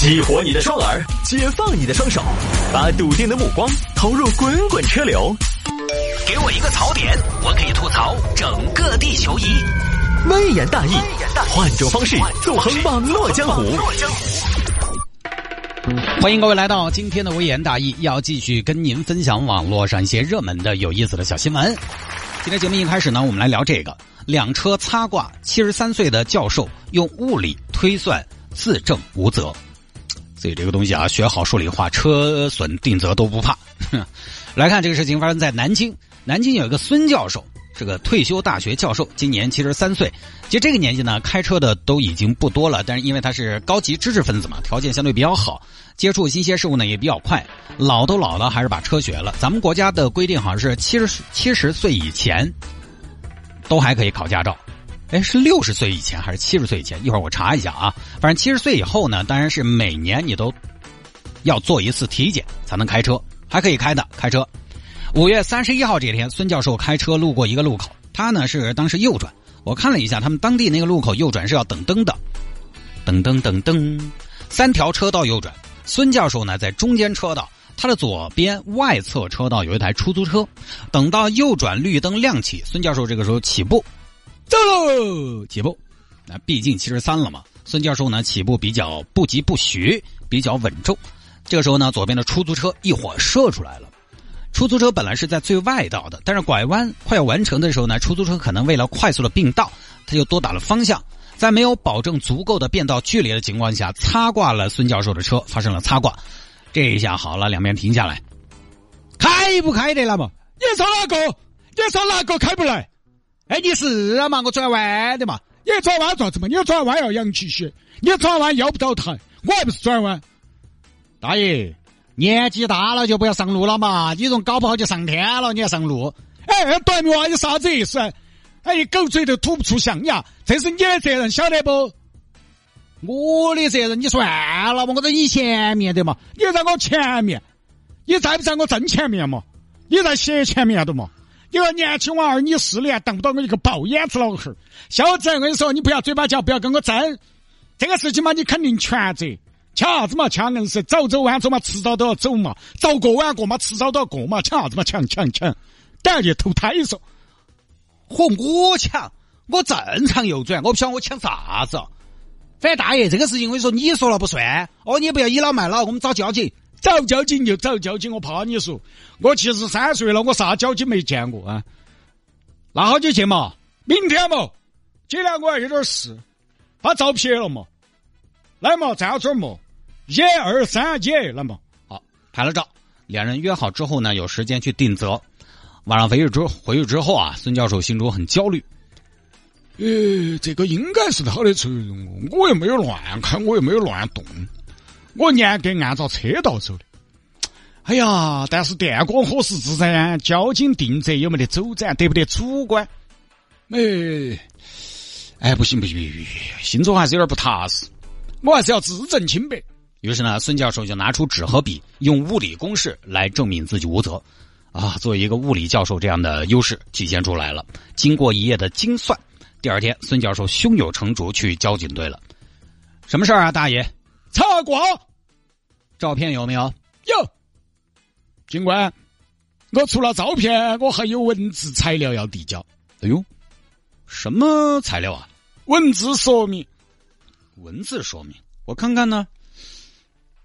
激活你的双耳，解放你的双手，把笃定的目光投入滚滚车流。给我一个槽点，我可以吐槽整个地球仪。微言大义，换种方式纵横网络江湖。欢迎各位来到今天的微言大义，要继续跟您分享网络上一些热门的、有意思的小新闻。今天节目一开始呢，我们来聊这个：两车擦挂，七十三岁的教授用物理推算自证无责。所以这个东西啊，学好数理化，车损定责都不怕。来看这个事情发生在南京，南京有一个孙教授，是个退休大学教授，今年七十三岁。其实这个年纪呢，开车的都已经不多了，但是因为他是高级知识分子嘛，条件相对比较好，接触新鲜事物呢也比较快。老都老了，还是把车学了。咱们国家的规定好像是七十七十岁以前都还可以考驾照。哎，是六十岁以前还是七十岁以前？一会儿我查一下啊。反正七十岁以后呢，当然是每年你都要做一次体检才能开车，还可以开的开车。五月三十一号这天，孙教授开车路过一个路口，他呢是当时右转。我看了一下，他们当地那个路口右转是要等灯的，噔噔噔噔，三条车道右转。孙教授呢在中间车道，他的左边外侧车道有一台出租车。等到右转绿灯亮起，孙教授这个时候起步。走喽，起步。那毕竟七十三了嘛，孙教授呢起步比较不疾不徐，比较稳重。这个时候呢，左边的出租车一火射出来了。出租车本来是在最外道的，但是拐弯快要完成的时候呢，出租车可能为了快速的并道，他就多打了方向，在没有保证足够的变道距离的情况下，擦挂了孙教授的车，发生了擦挂。这一下好了，两边停下来，开不开得了嘛？你说哪个？你说哪个开不来？哎，你是啊嘛？我转弯的嘛？你转弯做什么？你转弯要扬起血，你转弯要不到台，我还不是转弯。大爷，年纪大了就不要上路了嘛！你种搞不好就上天了，你还上路？哎，短命娃？有啥子意思？哎，狗嘴都吐不出象牙，这是你的责任，晓得不？我的责任，你算了嘛，我在你前面的嘛，你在我前面，你在不在我正前面嘛？你在斜前面的嘛？一个年轻娃儿，你四年当不到我一个爆眼子老汉儿。小子，我跟你说，你不要嘴巴叫，不要跟我争。这个事情嘛，你肯定全责。抢啥子嘛？抢硬是早走晚走嘛，迟早都要走嘛。早过晚过嘛，迟早都要过嘛。抢啥子嘛？抢抢抢！等下去投胎说，嚯，我抢，我正常右转，我不晓得我抢啥子。反正大爷，这个事情我跟你说，你说了不算。哦，你不要倚老卖老，我们找交警。找交警就找交警，我怕你说，我七十三岁了，我啥交警没见过啊？那好久去嘛？明天嘛？今天我还有点事，把照片了嘛？来嘛，站这儿嘛？一二三，姐来嘛？好，拍了照，两人约好之后呢，有时间去定责。晚上回去之回去之后啊，孙教授心中很焦虑。呃，这个应该是他的责任，我又没有乱开，我又没有乱动。我严格按照车道走的，哎呀！但是电光火石之间，交警定责有没得走展，得不得主观？哎，哎，不行不行不行，心中还是有点不踏实，我还是要自证清白。于是呢，孙教授就拿出纸和笔，用物理公式来证明自己无责。啊，作为一个物理教授，这样的优势体现出来了。经过一夜的精算，第二天，孙教授胸有成竹去交警队了。什么事儿啊，大爷？擦挂，照片有没有？有。警官，我除了照片，我还有文字材料要递交。哎呦，什么材料啊？文字说明。文字说明，我看看呢。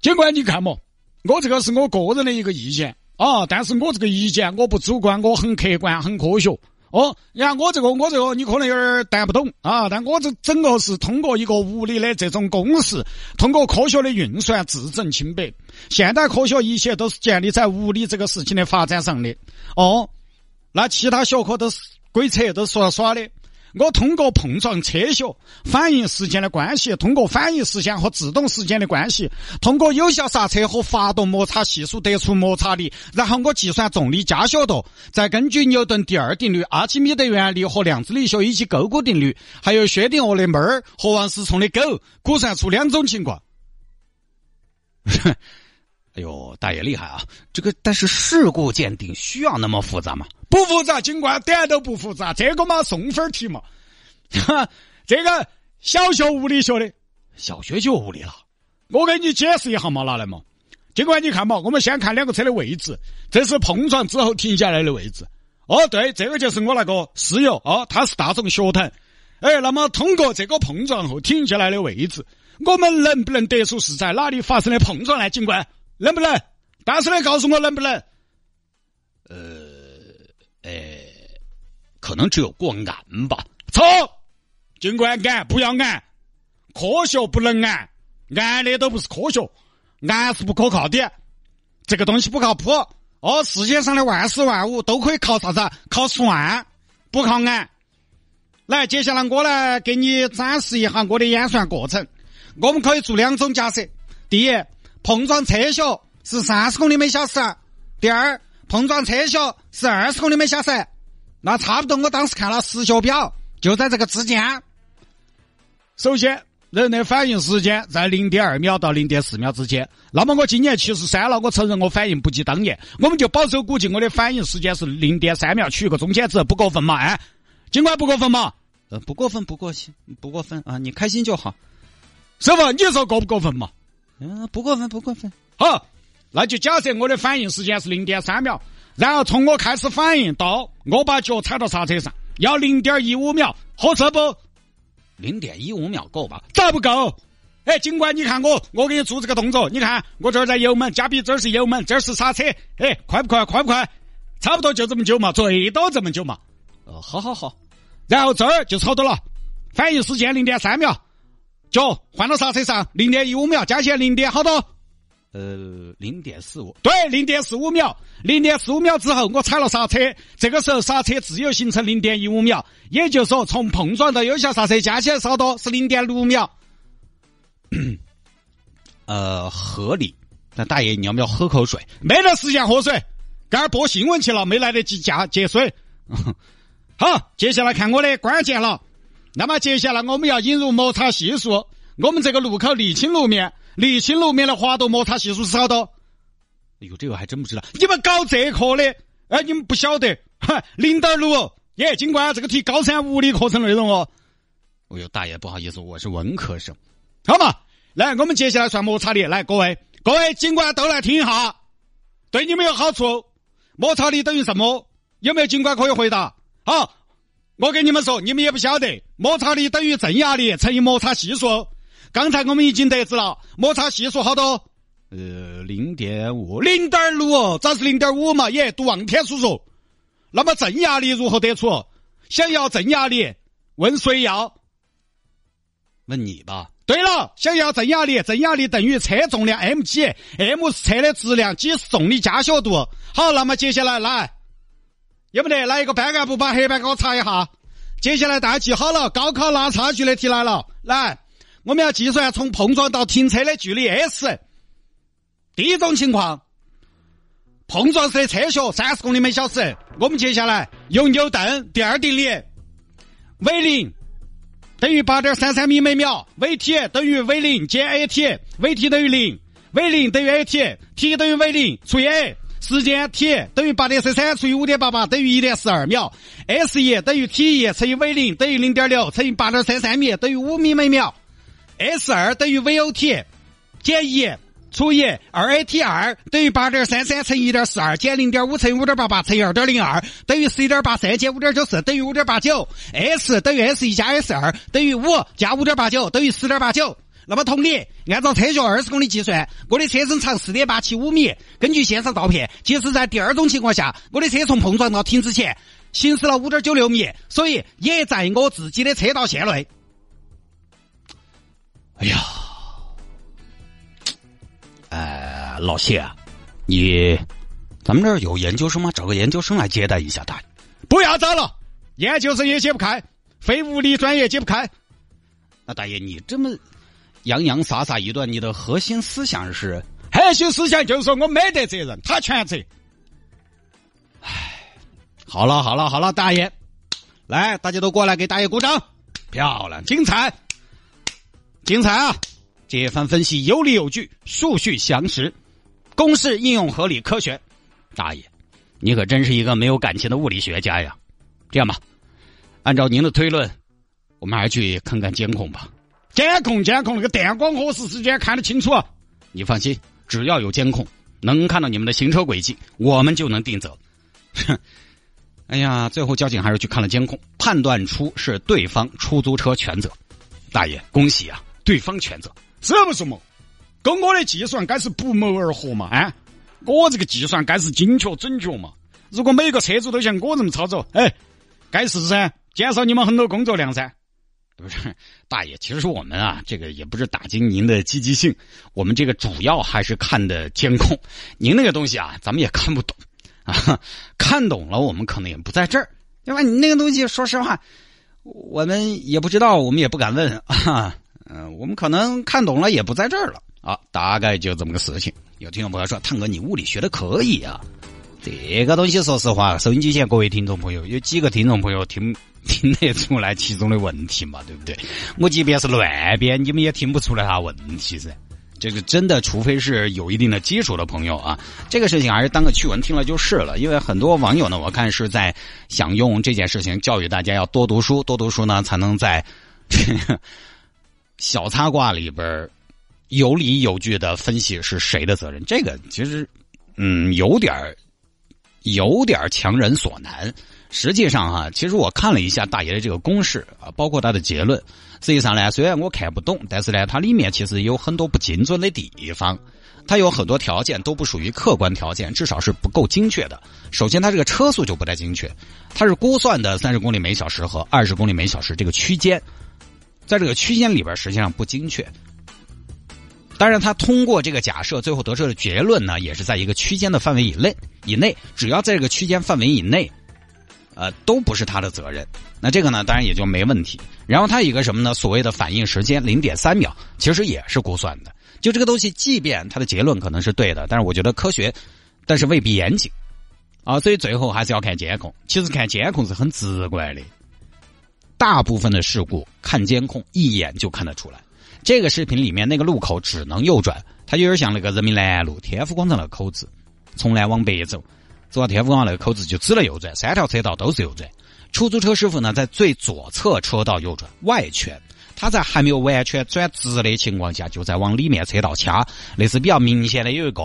警官，你看嘛，我这个是我个人的一个意见啊，但是我这个意见我不主观，我很客观，很科学。哦，你看我这个，我这个你可能有点带不懂啊，但我这整个是通过一个物理的这种公式，通过科学的运算自证清白。现代科学一切都是建立在物理这个事情的发展上的。哦，那其他学科都是鬼扯，都是耍耍的。我通过碰撞车学反应时间的关系，通过反应时间和制动时间的关系，通过有效刹车和发动摩擦系数得出摩擦力，然后我计算重力加速度，再根据牛顿第二定律、阿基米德原理和量子力学以及勾股定律，还有薛定谔的猫儿和王思聪的狗，估算出两种情况。哎呦，大爷厉害啊！这个但是事故鉴定需要那么复杂吗？不复杂，警官点都不复杂。这个嘛，送分题嘛。哈，这个小学物理学的，小学就有物理了。我给你解释一下嘛，拿来嘛。尽管你看嘛，我们先看两个车的位置，这是碰撞之后停下来的位置。哦，对，这个就是我那个室友哦，他是大众学堂。哎，那么通过这个碰撞后停下来的位置，我们能不能得出是在哪里发生的碰撞呢？警官，能不能？大声的告诉我能不能？呃，哎，可能只有过暗吧。错，尽管俺不要俺，科学不能俺，俺的都不是科学，俺是不可靠的，这个东西不靠谱。哦，世界上的万事万物都可以靠啥子？靠算，不靠俺。来，接下来我来给你展示一下我的演算过程。我们可以做两种假设：第一，碰撞车速是三十公里每小时；第二，碰撞车速是二十公里每小时。那差不多，我当时看了时学表，就在这个之间。首先。人的反应时间在零点二秒到零点四秒之间。那么我今年七十三了，我承认我反应不及当年。我们就保守估计我的反应时间是零点三秒，取一个中间值，不过分嘛？哎，尽管不过分嘛？呃，不过分，不过分，不过分啊！你开心就好，师傅，你说过不过分嘛？嗯，不过分，不过分。好，那就假设我的反应时间是零点三秒，然后从我开始反应到我把脚踩到刹车上，要零点一五秒，合适不？零点一五秒够吧？咋不够？哎，警官，你看我，我给你做这个动作，你看我这儿在油门，加比这儿是油门，这儿是刹车，哎，快不快？快不快？差不多就这么久嘛，最多这么久嘛。哦，好好好。然后这儿就超多了，反应时间零点三秒，脚换到刹车上零点一五秒，加起来零点好多。呃，零点四五，对，零点四五秒，零点四五秒之后我踩了刹车，这个时候刹车自由形成零点一五秒，也就是说从碰撞到有效刹车加起来少多是零点六秒，呃，合理。那大爷你要不要喝口水？没得时间喝水，刚儿播新闻去了，没来得及加接水。好，接下来看我的关键了。那么接下来我们要引入摩擦系数，我们这个路口沥青路面。沥青路面的滑动摩擦系数是好多？哎呦，这个还真不知道。你们搞这科的，哎，你们不晓得，哈，零点六。耶，警官，这个题高三物理课程内容哦。哎呦，大爷，不好意思，我是文科生。好嘛，来，我们接下来算摩擦力。来，各位，各位警官都来听一下，对你们有好处。摩擦力等于什么？有没有警官可以回答？好，我跟你们说，你们也不晓得，摩擦力等于正压力乘以摩擦系数。刚才我们已经得知了，摩擦系数好多？呃，零点五，零点六哦，咋是零点五嘛？耶，读望天叔叔。那么正压力如何得出？想要正压力，问谁要？问你吧。对了，想要正压力，正压力等于车重量 m 几，m 是车的质量，g 是重力加速度。好，那么接下来来，有没得来一个班干部把黑板给我擦一下？接下来大家记好了，高考拉差距的题来了，来。我们要计算从碰撞到停车的距离 s。第一种情况，碰撞时的车速三十公里每小时。我们接下来用牛顿第二定律，v 零等于八点三三米每秒，vt 等于 v 零减 at，vt 等于零，v 零等于 at，t 等于 v 零除以 a，时间 t 等于八点四三除以五点八八等于一点四二秒，s 一等于 t 一乘以 v 零等于零点六乘以八点三三米等于五米每秒。S 二等于 VOT 减一除以二 AT 二等于八点三三乘一点四二减零点五乘以五点八八乘以二点零二等于十一点八三减五点九四等于五点八九。S 等于 S 一加 S 二等于五加五点八九等于十点八九。那么同理，按照车速二十公里计算，我的车身长四点八七五米。根据现场照片，即使在第二种情况下，我的车从碰撞到停止前行驶了五点九六米，所以也在我自己的车道线内。哎呀，哎，老谢啊，你咱们这儿有研究生吗？找个研究生来接待一下他。不要找了，研究生也解不开，非物理专业解不开。那大爷，你这么洋洋洒洒一段，你的核心思想是？核心思想就是说我没得责任，他全责。唉，好了好了好了，大爷，来，大家都过来给大爷鼓掌，漂亮，精彩。精彩啊！这一番分析有理有据，数据详实，公式应用合理科学。大爷，你可真是一个没有感情的物理学家呀！这样吧，按照您的推论，我们还是去看看监控吧。监控监控那个电光火石之间看得清楚。你放心，只要有监控，能看到你们的行车轨迹，我们就能定责。哼，哎呀，最后交警还是去看了监控，判断出是对方出租车全责。大爷，恭喜啊，对方全责，是不是嘛？跟我的计算该是不谋而合嘛？啊，我这个计算该是精确准确嘛？如果每个车主都像我这么操作，哎，该是噻，减少你们很多工作量噻。不是，大爷，其实我们啊，这个也不是打击您的积极性，我们这个主要还是看的监控。您那个东西啊，咱们也看不懂啊，看懂了我们可能也不在这儿，对吧？你那个东西，说实话，我们也不知道，我们也不敢问啊。嗯，我们可能看懂了，也不在这儿了啊。大概就这么个事情。有听众朋友说，探哥，你物理学的可以啊。这个东西，说实话，收音机前各位听众朋友，有几个听众朋友听。听得出来其中的问题嘛？对不对？我即便是乱编，你们也听不出来啥问题噻。这个真的，除非是有一定的基础的朋友啊，这个事情还是当个趣闻听了就是了。因为很多网友呢，我看是在想用这件事情教育大家要多读书，多读书呢，才能在 小擦挂里边有理有据的分析是谁的责任。这个其实，嗯，有点有点强人所难。实际上哈，其实我看了一下大爷的这个公式啊，包括他的结论。实际上呢，虽然我看不懂，但是呢，它里面其实有很多不精准的地方。它有很多条件都不属于客观条件，至少是不够精确的。首先，它这个车速就不太精确，它是估算的三十公里每小时和二十公里每小时这个区间，在这个区间里边实际上不精确。当然，他通过这个假设，最后得出的结论呢，也是在一个区间的范围以内以内，只要在这个区间范围以内。呃，都不是他的责任。那这个呢，当然也就没问题。然后他一个什么呢？所谓的反应时间零点三秒，其实也是估算的。就这个东西，即便他的结论可能是对的，但是我觉得科学，但是未必严谨啊。所以最后还是要看监控。其实看监控是很直观的，大部分的事故看监控一眼就看得出来。这个视频里面那个路口只能右转，它有点像那个人民南路天府广场那个口子，从南往北走。走到天府广场那个口子就只能右转，三条车道都是右转。出租车师傅呢，在最左侧车道右转外圈，他在还没有完全转直的情况下，就在往里面车道掐，那是比较明显的有一个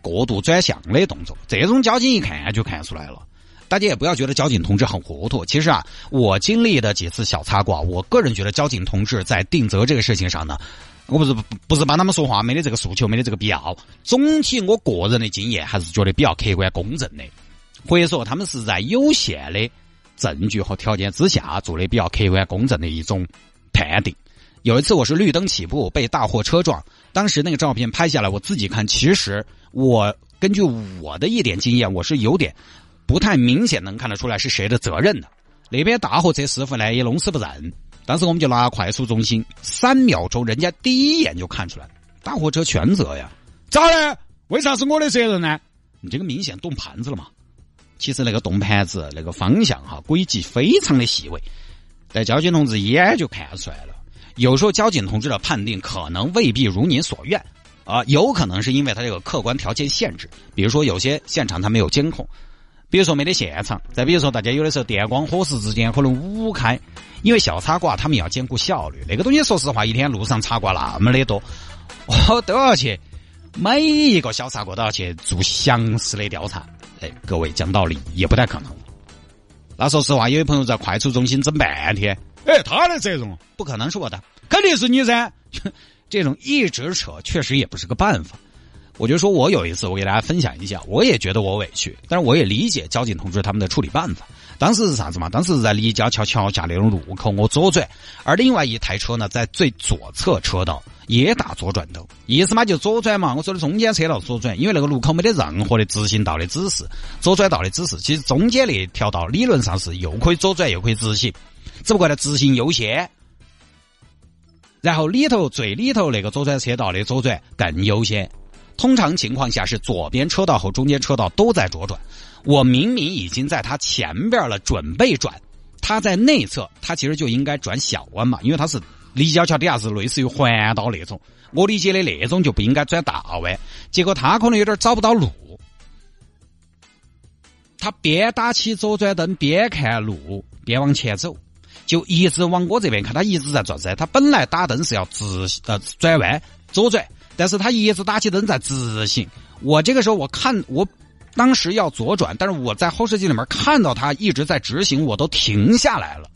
过度转向的动作。这种交警一看就看出来了。大家也不要觉得交警同志很糊涂，其实啊，我经历的几次小擦挂，我个人觉得交警同志在定责这个事情上呢。我不是不不是帮他们说话，没得这个诉求，没得这个必要。总体我个人的经验还是觉得比较客观公正的，或者说他们是在有限的证据和条件之下做的比较客观公正的一种判定。有一次我是绿灯起步被大货车撞，当时那个照片拍下来，我自己看，其实我根据我的一点经验，我是有点不太明显能看得出来是谁的责任的。那边大货车师傅呢也弄死不认。当时我们就拿快速中心，三秒钟，人家第一眼就看出来，大货车全责呀，咋了？为啥是我的责任呢？你这个明显动盘子了嘛？其实那个动盘子那个方向哈，轨迹非常的细微，但交警同志一眼就看出来了。有时候交警同志的判定可能未必如您所愿啊，有可能是因为他这个客观条件限制，比如说有些现场他没有监控。比如说没得现场，再比如说大家有的时候电光火石之间可能五开，因为小插挂他们要兼顾效率，那个东西说实话一天路上插挂那么的多，我都要去每一个小擦挂都要去做详细的调查。哎，各位讲道理也不太可能。那说实话，有位朋友在快速中心整半天，哎，他的责任不可能是我的，肯定是你噻。这种一直扯，确实也不是个办法。我就说，我有一次，我给大家分享一下，我也觉得我委屈，但是我也理解交警同志他们的处理办法。当时是啥子嘛？当时是在立交桥桥下那种路口，我左转，而另外一台车呢，在最左侧车道也打左转灯，意思嘛就左转嘛。我说的中间车道左转，因为那个路口没得任何的直行道的指示，左转道的指示。其实中间那条道理论上是又可以左转又可以直行，只不过呢直行优先，然后里头最里头那个左转车道的左转更优先。通常情况下是左边车道和中间车道都在左转，我明明已经在他前边了，准备转，他在内侧，他其实就应该转小弯嘛，因为他是立交桥底下是类似于环道那种，我理解的那种就不应该转大弯，结果他可能有点找不到路，他边打起左转灯边看路边往前走，就一直往我这边看，他一直在转噻。他本来打灯是要直呃转弯左转，但是他一直打起灯在直行。我这个时候我看我当时要左转，但是我在后视镜里面看到他一直在直行，我都停下来了，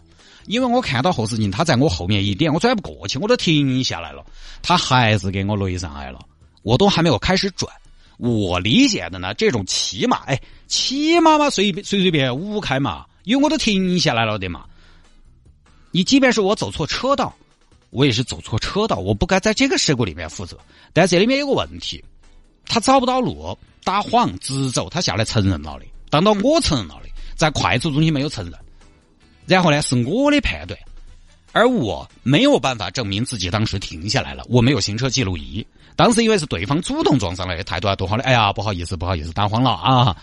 因为我看到后视镜他在我后面一点，我转不过去，我都停下来了，他还是给我雷上来了，我都还没有开始转。我理解的呢，这种骑马，哎，骑马嘛，随便随随便五开嘛，因为我都停下来了的嘛。你即便是我走错车道，我也是走错车道，我不该在这个事故里面负责。但这里面有个问题，他找不到路，打晃直走，他下来承认了的，当到我承认了的，在快速中心没有承认，然后呢是我的判断，而我没有办法证明自己当时停下来了，我没有行车记录仪。当时以为是对方主动撞上来的，态度还多好的。哎呀，不好意思，不好意思，打慌了啊！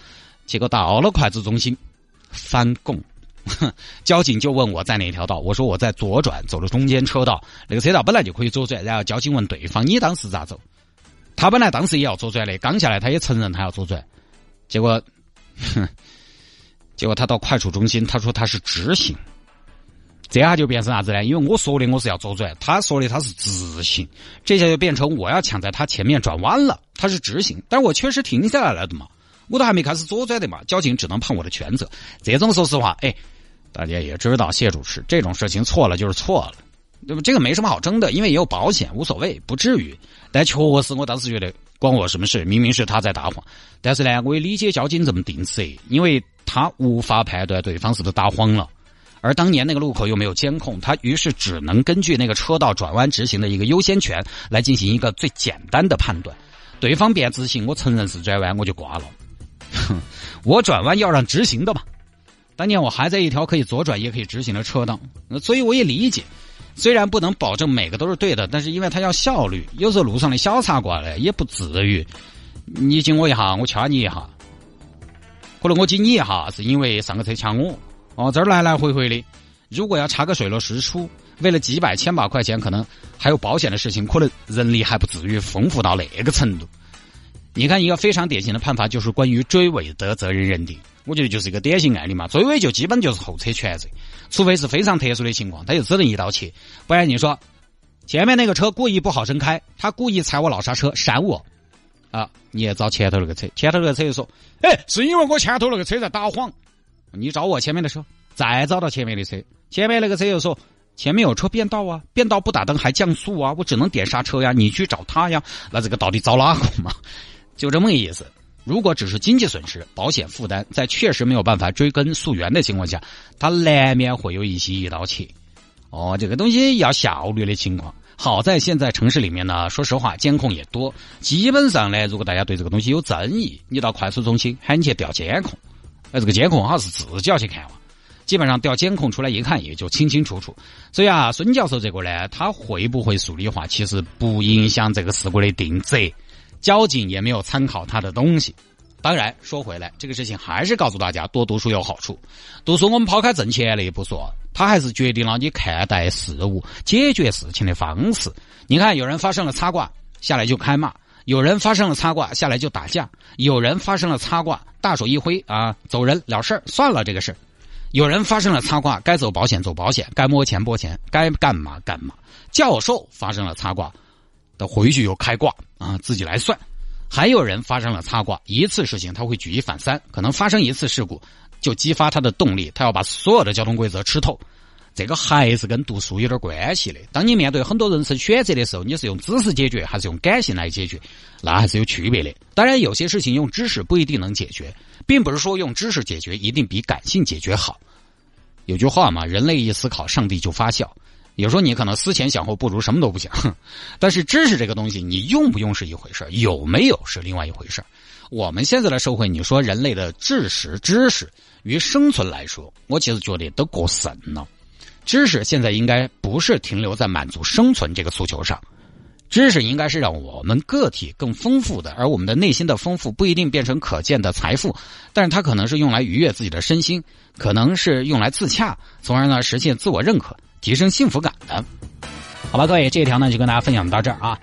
结果到了快速中心，翻供，交警就问我在哪条道，我说我在左转，走了中间车道，那个车道本来就可以左转。然后交警问对方，你当时咋走？他本来当时也要左转的，刚下来他也承认他要左转，结果，哼，结果他到快速中心，他说他是直行。这下就变成啥子呢？因为我说的我是要左转，他说的他是直行，这下就变成我要抢在他前面转弯了。他是直行，但是我确实停下来了的嘛，我都还没开始左转的嘛，交警只能判我的全责。这种说实话，哎，大家也知道，谢主持这种事情错了就是错了，对吧？这个没什么好争的，因为也有保险，无所谓，不至于。但确实，我当时觉得关我什么事？明明是他在打谎，但是呢，我也理解交警这么定责，因为他无法判断对方是不是打谎了。而当年那个路口又没有监控，他于是只能根据那个车道转弯直行的一个优先权来进行一个最简单的判断。对方变直行，我承认是转弯，我就挂了。哼，我转弯要让直行的嘛。当年我还在一条可以左转也可以直行的车道，所以我也理解。虽然不能保证每个都是对的，但是因为它要效率，有时候路上的小擦挂呢，也不至于你紧我一下，我掐你一下。可能我紧你一下，是因为上个车掐我。哦，这儿来来回回的，如果要查个水落石出，为了几百千把块钱，可能还有保险的事情，可能人力还不至于丰富到那个程度。你看，一个非常典型的判罚就是关于追尾的责任认定，我觉得就是一个典型案例嘛。追尾就基本就是后车全责，除非是非常特殊的情况，他就只能一刀切。不然你说前面那个车故意不好生开，他故意踩我老刹车闪我，啊，你也找前头那个车，前头那个车就说，哎，是因为我前头那个车在打晃。你找我前面的车，再找到前面的车，前面那个车又说前面有车变道啊，变道不打灯还降速啊，我只能点刹车呀，你去找他呀，那这个到底找哪个嘛？就这么个意思。如果只是经济损失，保险负担，在确实没有办法追根溯源的情况下，它难免会有一些一刀切。哦，这个东西要效率的情况。好在现在城市里面呢，说实话监控也多，基本上呢，如果大家对这个东西有争议，你到快速中心喊你去调监控。那这个监控哈是自己要去看嘛，基本上调监控出来一看也就清清楚楚。所以啊，孙教授这个呢，他会不会数理化，其实不影响这个事故的定责。交警也没有参考他的东西。当然说回来，这个事情还是告诉大家，多读书有好处。读书我们抛开挣钱那一不说，他还是决定了你看待事物、解决事情的方式。你看，有人发生了擦挂，下来就开骂。有人发生了擦挂，下来就打架；有人发生了擦挂，大手一挥啊，走人了事儿，算了这个事儿。有人发生了擦挂，该走保险走保险，该摸钱摸钱，该干嘛干嘛。教授发生了擦挂，他回去又开挂啊，自己来算。还有人发生了擦挂，一次事情他会举一反三，可能发生一次事故就激发他的动力，他要把所有的交通规则吃透。这个还是跟读书有点关系的。当你面对很多人生选择的时候，你是用知识解决还是用感性来解决，那还是有区别的。当然，有些事情用知识不一定能解决，并不是说用知识解决一定比感性解决好。有句话嘛，人类一思考，上帝就发笑。有时候你可能思前想后，不如什么都不想。但是知识这个东西，你用不用是一回事有没有是另外一回事我们现在的社会，你说人类的知识、知识与生存来说，我其实觉得都过剩了。知识现在应该不是停留在满足生存这个诉求上，知识应该是让我们个体更丰富的，而我们的内心的丰富不一定变成可见的财富，但是它可能是用来愉悦自己的身心，可能是用来自洽，从而呢实现自我认可、提升幸福感的。好吧，各位，这一条呢就跟大家分享到这儿啊。